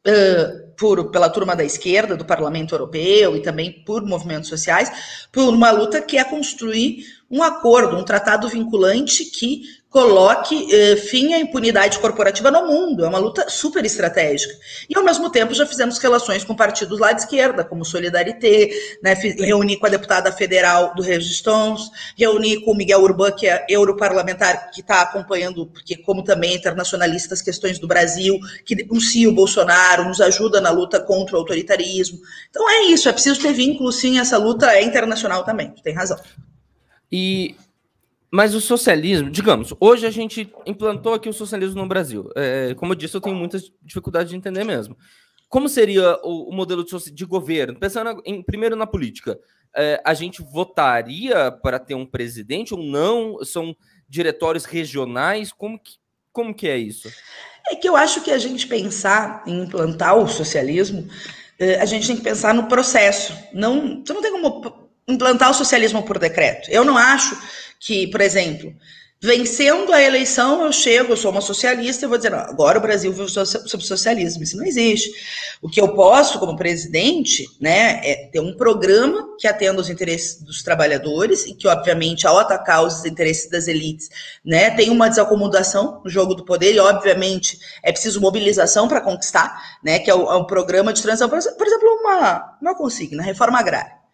uh, por, pela turma da esquerda do Parlamento Europeu e também por movimentos sociais, por uma luta que é construir um acordo, um tratado vinculante que coloque eh, fim à impunidade corporativa no mundo. É uma luta super estratégica. E, ao mesmo tempo, já fizemos relações com partidos lá de esquerda, como Solidarité, né, reuni com a deputada federal do Resistance, reuni com o Miguel Urbán, que é europarlamentar, que está acompanhando, porque, como também internacionalista, as questões do Brasil, que denuncia o Bolsonaro, nos ajuda na luta contra o autoritarismo. Então, é isso, é preciso ter vínculo, sim, essa luta é internacional também, tem razão. E mas o socialismo, digamos, hoje a gente implantou aqui o socialismo no Brasil. É, como eu disse, eu tenho muitas dificuldades de entender mesmo. Como seria o, o modelo de, de, governo? Pensando em, primeiro na política, é, a gente votaria para ter um presidente ou não? São diretórios regionais? Como que, como que é isso? É que eu acho que a gente pensar em implantar o socialismo, é, a gente tem que pensar no processo. Não, você não tem como implantar o socialismo por decreto. Eu não acho que, por exemplo, vencendo a eleição, eu chego, eu sou uma socialista e vou dizer, não, agora o Brasil vive sob socialismo. Isso não existe. O que eu posso, como presidente, né, é ter um programa que atenda os interesses dos trabalhadores e que, obviamente, ao atacar os interesses das elites, né, tem uma desacomodação no jogo do poder e, obviamente, é preciso mobilização para conquistar, né, que é, o, é um programa de transição, por exemplo, uma, uma consigna, reforma agrária.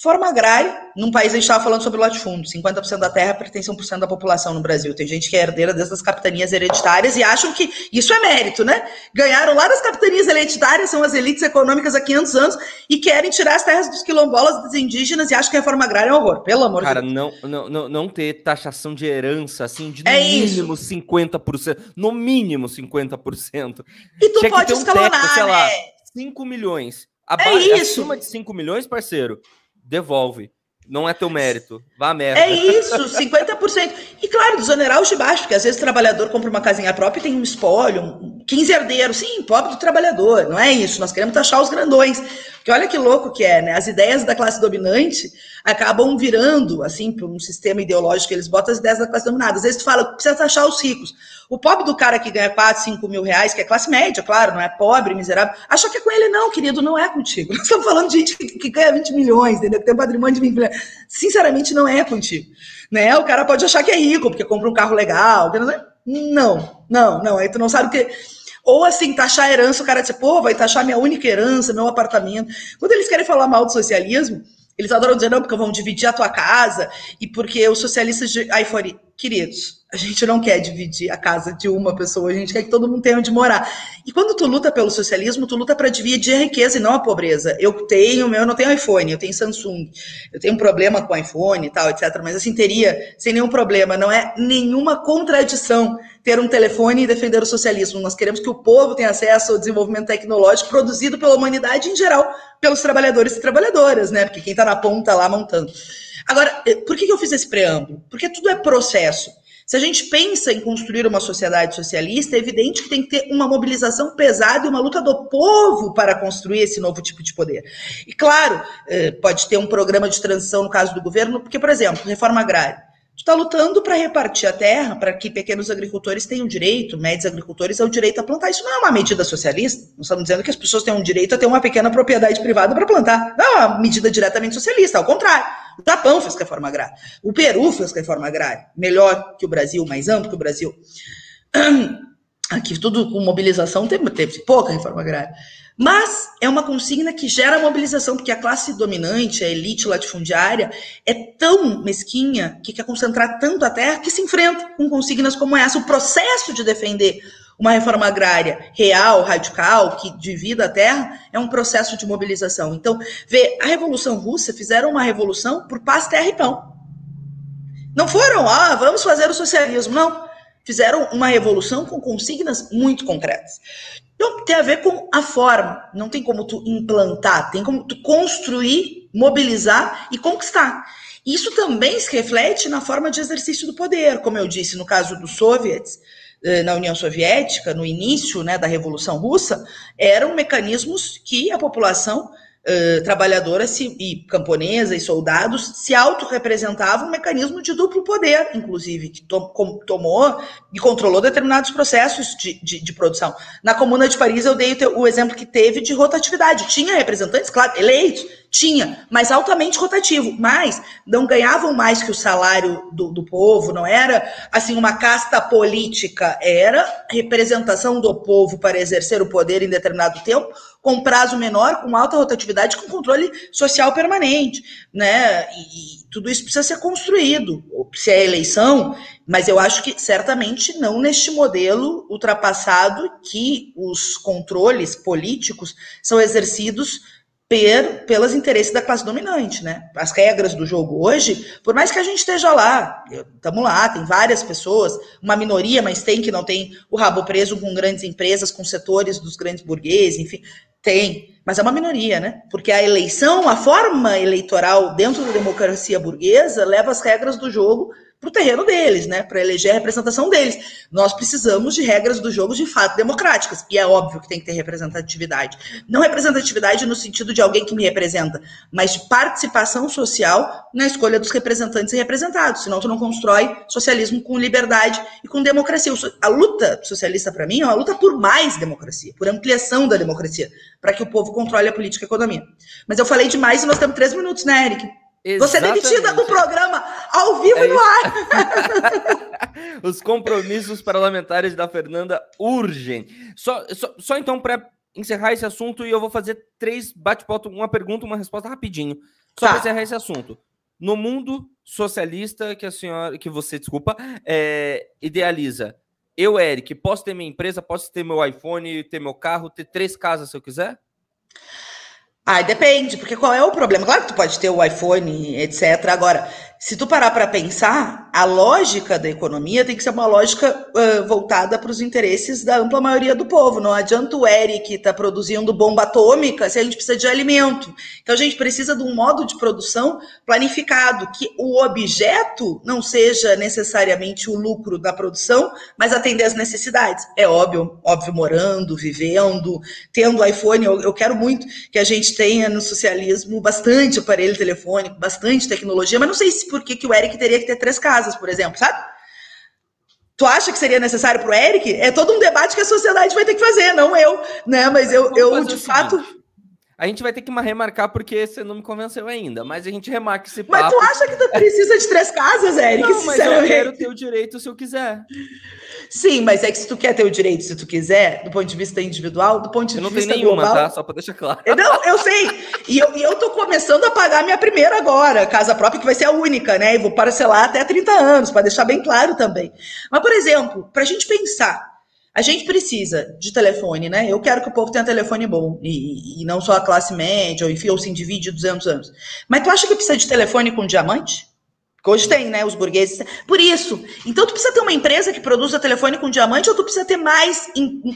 Forma agrária, num país a gente estava falando sobre o latifúndio, 50% da terra pertence a 1% da população no Brasil. Tem gente que é herdeira dessas capitanias hereditárias e acham que isso é mérito, né? Ganharam lá das capitanias hereditárias, são as elites econômicas há 500 anos e querem tirar as terras dos quilombolas, dos indígenas e acham que a reforma agrária é um horror, pelo amor Cara, de Deus. Cara, não, não, não ter taxação de herança, assim, de no é mínimo isso. 50%, no mínimo 50%. E tu Tinha pode escalonar, teto, sei lá, 5 né? milhões. Aba é isso. Acima de 5 milhões, parceiro, devolve. Não é teu mérito. Vá merda. É isso, 50%. E claro, desonerar os de baixo, porque às vezes o trabalhador compra uma casinha própria e tem um espólio, um 15 herdeiros. Sim, pobre do trabalhador. Não é isso. Nós queremos taxar os grandões. Porque olha que louco que é, né? As ideias da classe dominante acabam virando, assim, por um sistema ideológico eles botam as ideias da classe dominada. Às vezes tu fala, precisa taxar os ricos. O pobre do cara que ganha 4, 5 mil reais, que é classe média, claro, não é pobre, miserável, acha que é com ele, não, querido, não é contigo. Nós estamos falando de gente que, que ganha 20 milhões, entendeu? Que tem um patrimônio de 20 milhões. Sinceramente, não é contigo. Né? O cara pode achar que é rico, porque compra um carro legal. Não, não, não. Aí tu não sabe o que. Ou assim, taxar a herança, o cara diz, pô, vai taxar minha única herança, meu apartamento. Quando eles querem falar mal do socialismo, eles adoram dizer, não, porque vão dividir a tua casa, e porque os socialistas de iPhone, queridos, a gente não quer dividir a casa de uma pessoa, a gente quer que todo mundo tenha onde morar. E quando tu luta pelo socialismo, tu luta para dividir a riqueza e não a pobreza. Eu tenho, eu não tenho iPhone, eu tenho Samsung. Eu tenho um problema com iPhone e tal, etc. Mas assim, teria sem nenhum problema. Não é nenhuma contradição ter um telefone e defender o socialismo. Nós queremos que o povo tenha acesso ao desenvolvimento tecnológico produzido pela humanidade em geral, pelos trabalhadores e trabalhadoras, né? Porque quem está na ponta lá montando. Agora, eh, por que eu fiz esse preâmbulo? Porque tudo é processo. Se a gente pensa em construir uma sociedade socialista, é evidente que tem que ter uma mobilização pesada e uma luta do povo para construir esse novo tipo de poder. E claro, eh, pode ter um programa de transição no caso do governo, porque, por exemplo, reforma agrária. Tu está lutando para repartir a terra, para que pequenos agricultores tenham direito, médios agricultores, ao direito a plantar. Isso não é uma medida socialista. Nós estamos dizendo que as pessoas têm um direito a ter uma pequena propriedade privada para plantar. Não é uma medida diretamente socialista, ao contrário. O Japão fez reforma agrária. O Peru fez reforma agrária. Melhor que o Brasil, mais amplo que o Brasil. Aqui tudo com mobilização teve, teve pouca reforma agrária. Mas é uma consigna que gera mobilização, porque a classe dominante, a elite latifundiária, é tão mesquinha que quer concentrar tanto a terra que se enfrenta com consignas como essa. O processo de defender uma reforma agrária real, radical, que divida a terra, é um processo de mobilização. Então, vê, a Revolução Russa fizeram uma revolução por paz, terra e pão. Não foram, ah, vamos fazer o socialismo. Não. Fizeram uma revolução com consignas muito concretas. Então, tem a ver com a forma. Não tem como tu implantar, tem como tu construir, mobilizar e conquistar. Isso também se reflete na forma de exercício do poder, como eu disse no caso dos soviets, eh, na União Soviética, no início né, da Revolução Russa, eram mecanismos que a população trabalhadora se, e camponesa e soldados se autorrepresentavam um mecanismo de duplo poder, inclusive, que tomou e controlou determinados processos de, de, de, produção. Na Comuna de Paris, eu dei o, o exemplo que teve de rotatividade. Tinha representantes, claro, eleitos, tinha, mas altamente rotativo. Mas não ganhavam mais que o salário do, do povo, não era assim uma casta política, era representação do povo para exercer o poder em determinado tempo, com prazo menor, com alta rotatividade, com controle social permanente, né? E, tudo isso precisa ser construído. Se é eleição, mas eu acho que certamente não neste modelo ultrapassado que os controles políticos são exercidos per, pelos interesses da classe dominante, né? As regras do jogo hoje, por mais que a gente esteja lá, estamos lá, tem várias pessoas, uma minoria, mas tem que não tem o rabo preso com grandes empresas, com setores dos grandes burgueses, enfim, tem, mas é uma minoria, né? Porque a eleição, a forma eleitoral dentro da democracia burguesa leva as regras do jogo para o terreno deles, né? Para eleger a representação deles. Nós precisamos de regras do jogo de fato democráticas. E é óbvio que tem que ter representatividade. Não representatividade no sentido de alguém que me representa, mas de participação social na escolha dos representantes e representados. Senão tu não constrói socialismo com liberdade e com democracia. A luta socialista, para mim, é uma luta por mais democracia, por ampliação da democracia, para que o povo controle a política e a economia. Mas eu falei demais e nós temos três minutos, né, Eric? Você é demitida do programa ao vivo é no ar. Os compromissos parlamentares da Fernanda urgem. Só, só, só então para encerrar esse assunto e eu vou fazer três bate-papo, uma pergunta, uma resposta rapidinho. Só tá. para encerrar esse assunto. No mundo socialista que a senhora, que você, desculpa, é, idealiza, eu, Eric, posso ter minha empresa, posso ter meu iPhone, ter meu carro, ter três casas se eu quiser? Ah, depende, porque qual é o problema? Claro que tu pode ter o iPhone, etc. Agora, se tu parar para pensar, a lógica da economia tem que ser uma lógica uh, voltada para os interesses da ampla maioria do povo. Não adianta o Eric estar tá produzindo bomba atômica se a gente precisa de alimento. Então a gente precisa de um modo de produção planificado, que o objeto não seja necessariamente o lucro da produção, mas atender às necessidades. É óbvio, óbvio, morando, vivendo, tendo iPhone. Eu, eu quero muito que a gente tenha no socialismo bastante aparelho telefônico, bastante tecnologia, mas não sei se por que, que o Eric teria que ter três casas, por exemplo, sabe? Tu acha que seria necessário para o Eric? É todo um debate que a sociedade vai ter que fazer, não eu, né? Mas eu, eu de fato. Seguinte. A gente vai ter que remarcar porque você não me convenceu ainda, mas a gente remarca esse papo. Mas tu acha que tu precisa de três casas, Eric? Não, mas eu quero ter o direito se eu quiser. Sim, mas é que se tu quer ter o direito, se tu quiser, do ponto de vista individual, do ponto de vista global... Eu não tenho nenhuma, tá? Só para deixar claro. Não, eu sei. E eu, e eu tô começando a pagar minha primeira agora, casa própria, que vai ser a única, né? E vou parcelar até 30 anos, para deixar bem claro também. Mas, por exemplo, para a gente pensar, a gente precisa de telefone, né? Eu quero que o povo tenha telefone bom, e, e não só a classe média, ou enfim, ou se divide de 200 anos. Mas tu acha que precisa de telefone com diamante? Hoje tem, né? Os burgueses. Por isso. Então, tu precisa ter uma empresa que produza telefone com diamante ou tu precisa ter mais,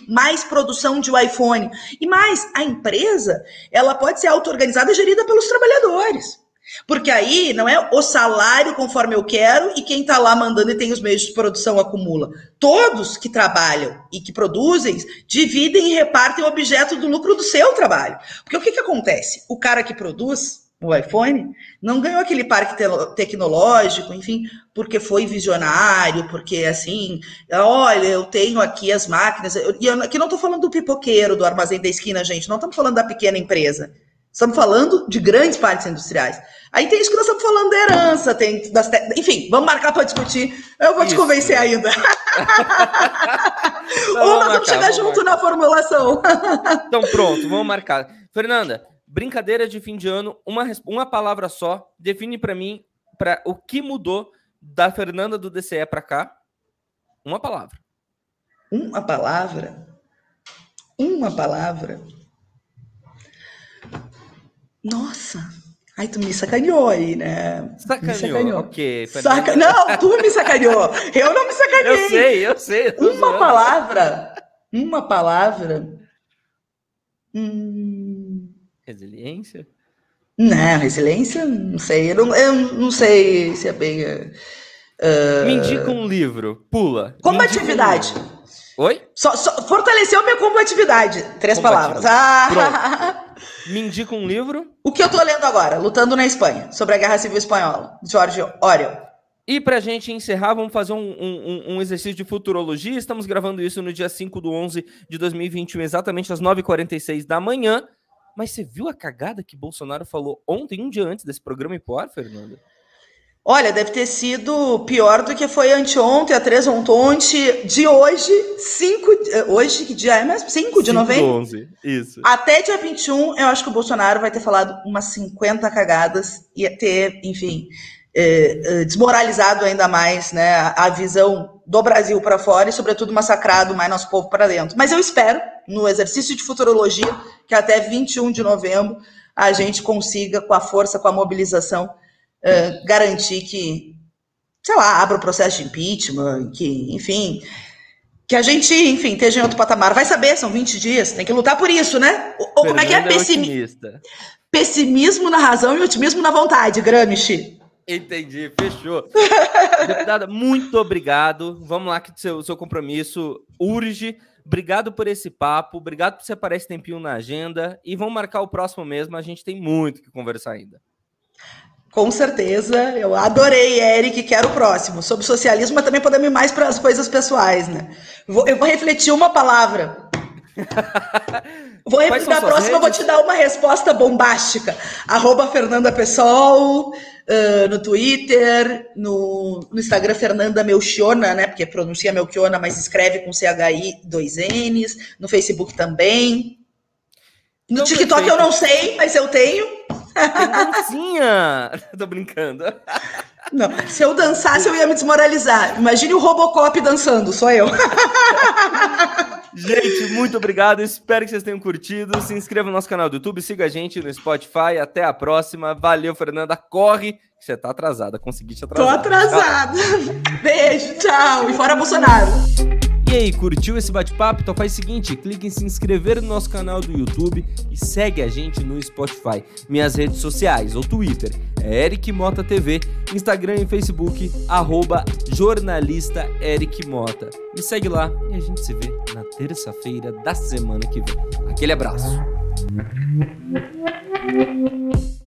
mais produção de iPhone. E mais, a empresa, ela pode ser auto-organizada e gerida pelos trabalhadores. Porque aí não é o salário conforme eu quero e quem está lá mandando e tem os meios de produção acumula. Todos que trabalham e que produzem dividem e repartem o objeto do lucro do seu trabalho. Porque o que, que acontece? O cara que produz o iPhone, não ganhou aquele parque te tecnológico, enfim, porque foi visionário, porque assim, olha, eu tenho aqui as máquinas, e eu aqui não estou falando do pipoqueiro, do armazém da esquina, gente, não estamos falando da pequena empresa, estamos falando de grandes parques industriais. Aí tem isso que nós estamos falando da herança, tem das te... enfim, vamos marcar para discutir, eu vou isso. te convencer ainda. Ou nós vamos chegar vamos junto marcar. na formulação. então pronto, vamos marcar. Fernanda, brincadeira de fim de ano, uma, uma palavra só, define para mim para o que mudou da Fernanda do DCE para cá. Uma palavra. Uma palavra? Uma palavra? Nossa! Ai, tu me sacaneou aí, né? Sacaneou, sacaneou. ok. Saca... Não, tu me sacaneou. Eu não me sacaneei. Eu sei, eu sei. Eu uma zoando. palavra. Uma palavra. Hum... Resiliência? Não, resiliência, não sei. Eu não, eu não sei se é bem. Uh... Me indica um livro, pula. Combatividade. Um Oi? Só, só, fortaleceu minha combatividade. Três palavras. Ah. Me indica um livro. O que eu tô lendo agora? Lutando na Espanha, sobre a Guerra Civil Espanhola, George Orwell. E pra gente encerrar, vamos fazer um, um, um, exercício de futurologia. Estamos gravando isso no dia 5 do 11 de 2021, exatamente às 9h46 da manhã. Mas você viu a cagada que Bolsonaro falou ontem, um dia antes desse programa ir ar, Fernanda? Olha, deve ter sido pior do que foi anteontem, a três ontem, de hoje, 5. Hoje, que dia é mesmo? 5 de novembro? 11, isso. Até dia 21, eu acho que o Bolsonaro vai ter falado umas 50 cagadas e ter, enfim, é, desmoralizado ainda mais né, a visão do Brasil para fora e, sobretudo, massacrado mais nosso povo para dentro. Mas eu espero, no exercício de futurologia, que até 21 de novembro a gente consiga, com a força, com a mobilização, uh, garantir que, sei lá, abra o processo de impeachment, que, enfim, que a gente, enfim, esteja em outro patamar. Vai saber, são 20 dias, tem que lutar por isso, né? Ou como é que é? Pessimi... Pessimismo na razão e otimismo na vontade, Gramsci. Entendi, fechou. Deputada, muito obrigado. Vamos lá, que o seu, seu compromisso urge. Obrigado por esse papo, obrigado por separar esse tempinho na agenda e vamos marcar o próximo mesmo. A gente tem muito que conversar ainda. Com certeza, eu adorei, Eric, quero o próximo. Sobre socialismo, mas também podemos ir mais para as coisas pessoais, né? Vou, eu vou refletir uma palavra. Vou na próxima, redes? eu vou te dar uma resposta bombástica. Arroba Fernanda Pessoal, uh, no Twitter, no, no, Instagram Fernanda Melchiona, né? Porque pronuncia Melchiona, mas escreve com CHI dois N's. No Facebook também. No não TikTok perfeito. eu não sei, mas eu tenho. Tem dancinha! Tô brincando. Não, se eu dançasse, eu ia me desmoralizar. Imagine o Robocop dançando, sou eu. Gente, muito obrigado. Espero que vocês tenham curtido. Se inscreva no nosso canal do YouTube, siga a gente no Spotify. Até a próxima. Valeu, Fernanda. Corre, você tá atrasada. Consegui te atrasar. Tô atrasada. Beijo, tchau. E fora Bolsonaro. E aí, curtiu esse bate-papo? Então faz o seguinte, clique em se inscrever no nosso canal do YouTube e segue a gente no Spotify. Minhas redes sociais, ou Twitter, é Eric Mota TV, Instagram e Facebook, arroba jornalista Eric Mota. Me segue lá e a gente se vê na terça-feira da semana que vem. Aquele abraço.